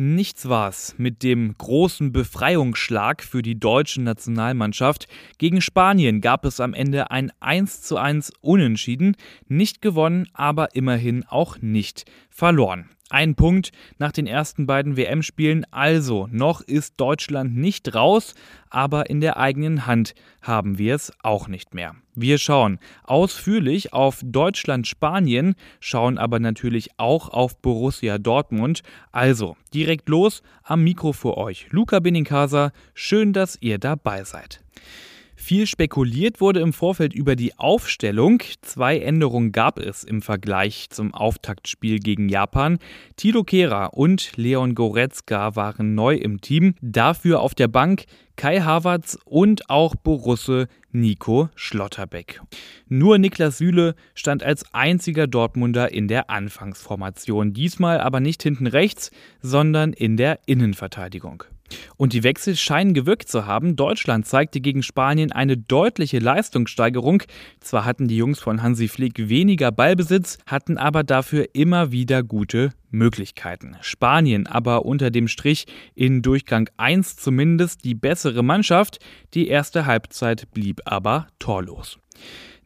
Nichts war's mit dem großen Befreiungsschlag für die deutsche Nationalmannschaft. Gegen Spanien gab es am Ende ein 1 zu 1 Unentschieden. Nicht gewonnen, aber immerhin auch nicht verloren. Ein Punkt nach den ersten beiden WM-Spielen. Also, noch ist Deutschland nicht raus, aber in der eigenen Hand haben wir es auch nicht mehr. Wir schauen ausführlich auf Deutschland-Spanien, schauen aber natürlich auch auf Borussia Dortmund. Also, direkt los am Mikro für euch. Luca Benincasa, schön, dass ihr dabei seid. Viel spekuliert wurde im Vorfeld über die Aufstellung. Zwei Änderungen gab es im Vergleich zum Auftaktspiel gegen Japan. Tilo Kehra und Leon Goretzka waren neu im Team. Dafür auf der Bank Kai Havertz und auch Borusse Nico Schlotterbeck. Nur Niklas Süle stand als einziger Dortmunder in der Anfangsformation. Diesmal aber nicht hinten rechts, sondern in der Innenverteidigung. Und die Wechsel scheinen gewirkt zu haben. Deutschland zeigte gegen Spanien eine deutliche Leistungssteigerung. Zwar hatten die Jungs von Hansi Flick weniger Ballbesitz, hatten aber dafür immer wieder gute Möglichkeiten. Spanien aber unter dem Strich in Durchgang 1 zumindest die bessere Mannschaft. Die erste Halbzeit blieb aber torlos.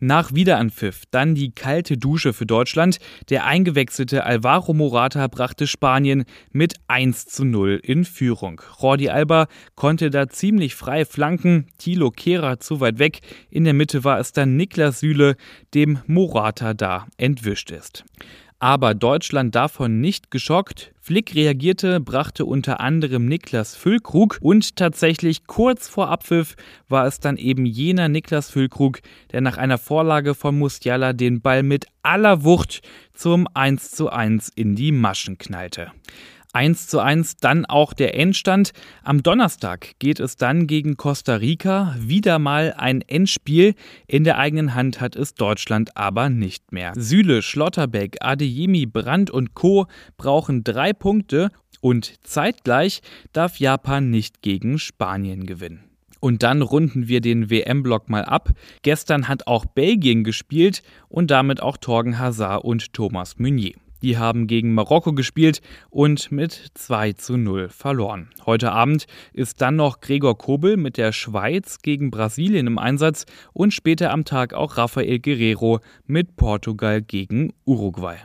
Nach Wiederanpfiff dann die kalte Dusche für Deutschland. Der eingewechselte Alvaro Morata brachte Spanien mit 1 zu 0 in Führung. Jordi Alba konnte da ziemlich frei flanken, Thilo Kehrer zu weit weg. In der Mitte war es dann Niklas Süle, dem Morata da entwischt ist aber Deutschland davon nicht geschockt. Flick reagierte, brachte unter anderem Niklas Füllkrug und tatsächlich kurz vor Abpfiff war es dann eben jener Niklas Füllkrug, der nach einer Vorlage von Musiala den Ball mit aller Wucht zum 1 zu 1 in die Maschen knallte. 1 zu 1 dann auch der Endstand. Am Donnerstag geht es dann gegen Costa Rica. Wieder mal ein Endspiel. In der eigenen Hand hat es Deutschland aber nicht mehr. Süle, Schlotterbeck, Adeyemi, Brandt und Co. brauchen drei Punkte und zeitgleich darf Japan nicht gegen Spanien gewinnen. Und dann runden wir den WM-Block mal ab. Gestern hat auch Belgien gespielt und damit auch Torgen Hazard und Thomas Meunier. Die haben gegen Marokko gespielt und mit 2 zu 0 verloren. Heute Abend ist dann noch Gregor Kobel mit der Schweiz gegen Brasilien im Einsatz und später am Tag auch Rafael Guerrero mit Portugal gegen Uruguay.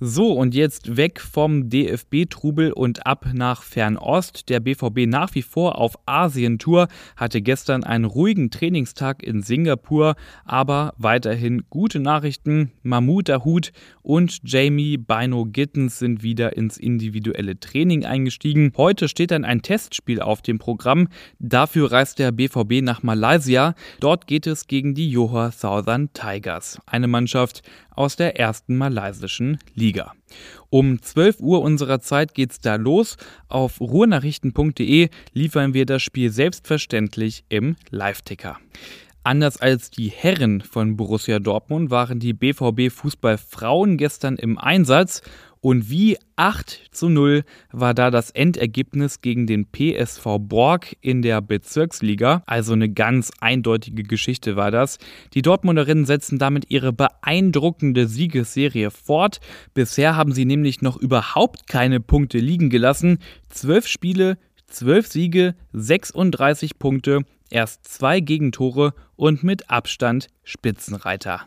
So, und jetzt weg vom DFB-Trubel und ab nach Fernost. Der BVB nach wie vor auf Asientour, hatte gestern einen ruhigen Trainingstag in Singapur, aber weiterhin gute Nachrichten. Mahmoud Dahoud und Jamie Bino Gittens sind wieder ins individuelle Training eingestiegen. Heute steht dann ein Testspiel auf dem Programm. Dafür reist der BVB nach Malaysia. Dort geht es gegen die Johor Southern Tigers, eine Mannschaft aus der ersten malaysischen Liga. Um 12 Uhr unserer Zeit geht's da los. Auf ruhrnachrichten.de liefern wir das Spiel selbstverständlich im Live-Ticker. Anders als die Herren von Borussia Dortmund waren die BVB Fußballfrauen gestern im Einsatz und wie 8 zu 0 war da das Endergebnis gegen den PSV Borg in der Bezirksliga. Also eine ganz eindeutige Geschichte war das. Die Dortmunderinnen setzen damit ihre beeindruckende Siegesserie fort. Bisher haben sie nämlich noch überhaupt keine Punkte liegen gelassen. Zwölf Spiele, zwölf Siege, 36 Punkte erst zwei Gegentore und mit Abstand Spitzenreiter.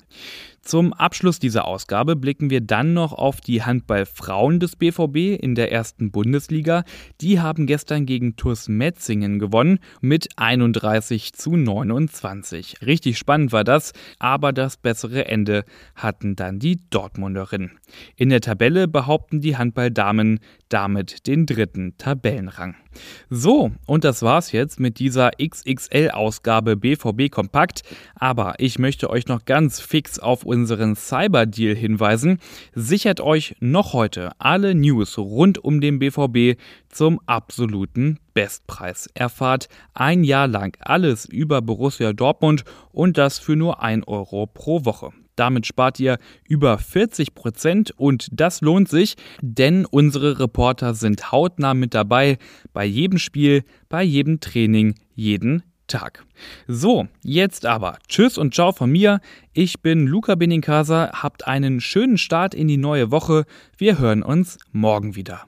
Zum Abschluss dieser Ausgabe blicken wir dann noch auf die Handballfrauen des BVB in der ersten Bundesliga. Die haben gestern gegen TuS Metzingen gewonnen mit 31 zu 29. Richtig spannend war das, aber das bessere Ende hatten dann die Dortmunderinnen. In der Tabelle behaupten die Handballdamen damit den dritten Tabellenrang. So, und das war's jetzt mit dieser XXL-Ausgabe BVB Kompakt. Aber ich möchte euch noch ganz fix auf unseren Cyber-Deal hinweisen. Sichert euch noch heute alle News rund um den BVB zum absoluten Bestpreis. Erfahrt ein Jahr lang alles über Borussia Dortmund und das für nur 1 Euro pro Woche. Damit spart ihr über 40 Prozent und das lohnt sich, denn unsere Reporter sind hautnah mit dabei bei jedem Spiel, bei jedem Training, jeden Tag. So, jetzt aber Tschüss und Ciao von mir. Ich bin Luca Benincasa. Habt einen schönen Start in die neue Woche. Wir hören uns morgen wieder.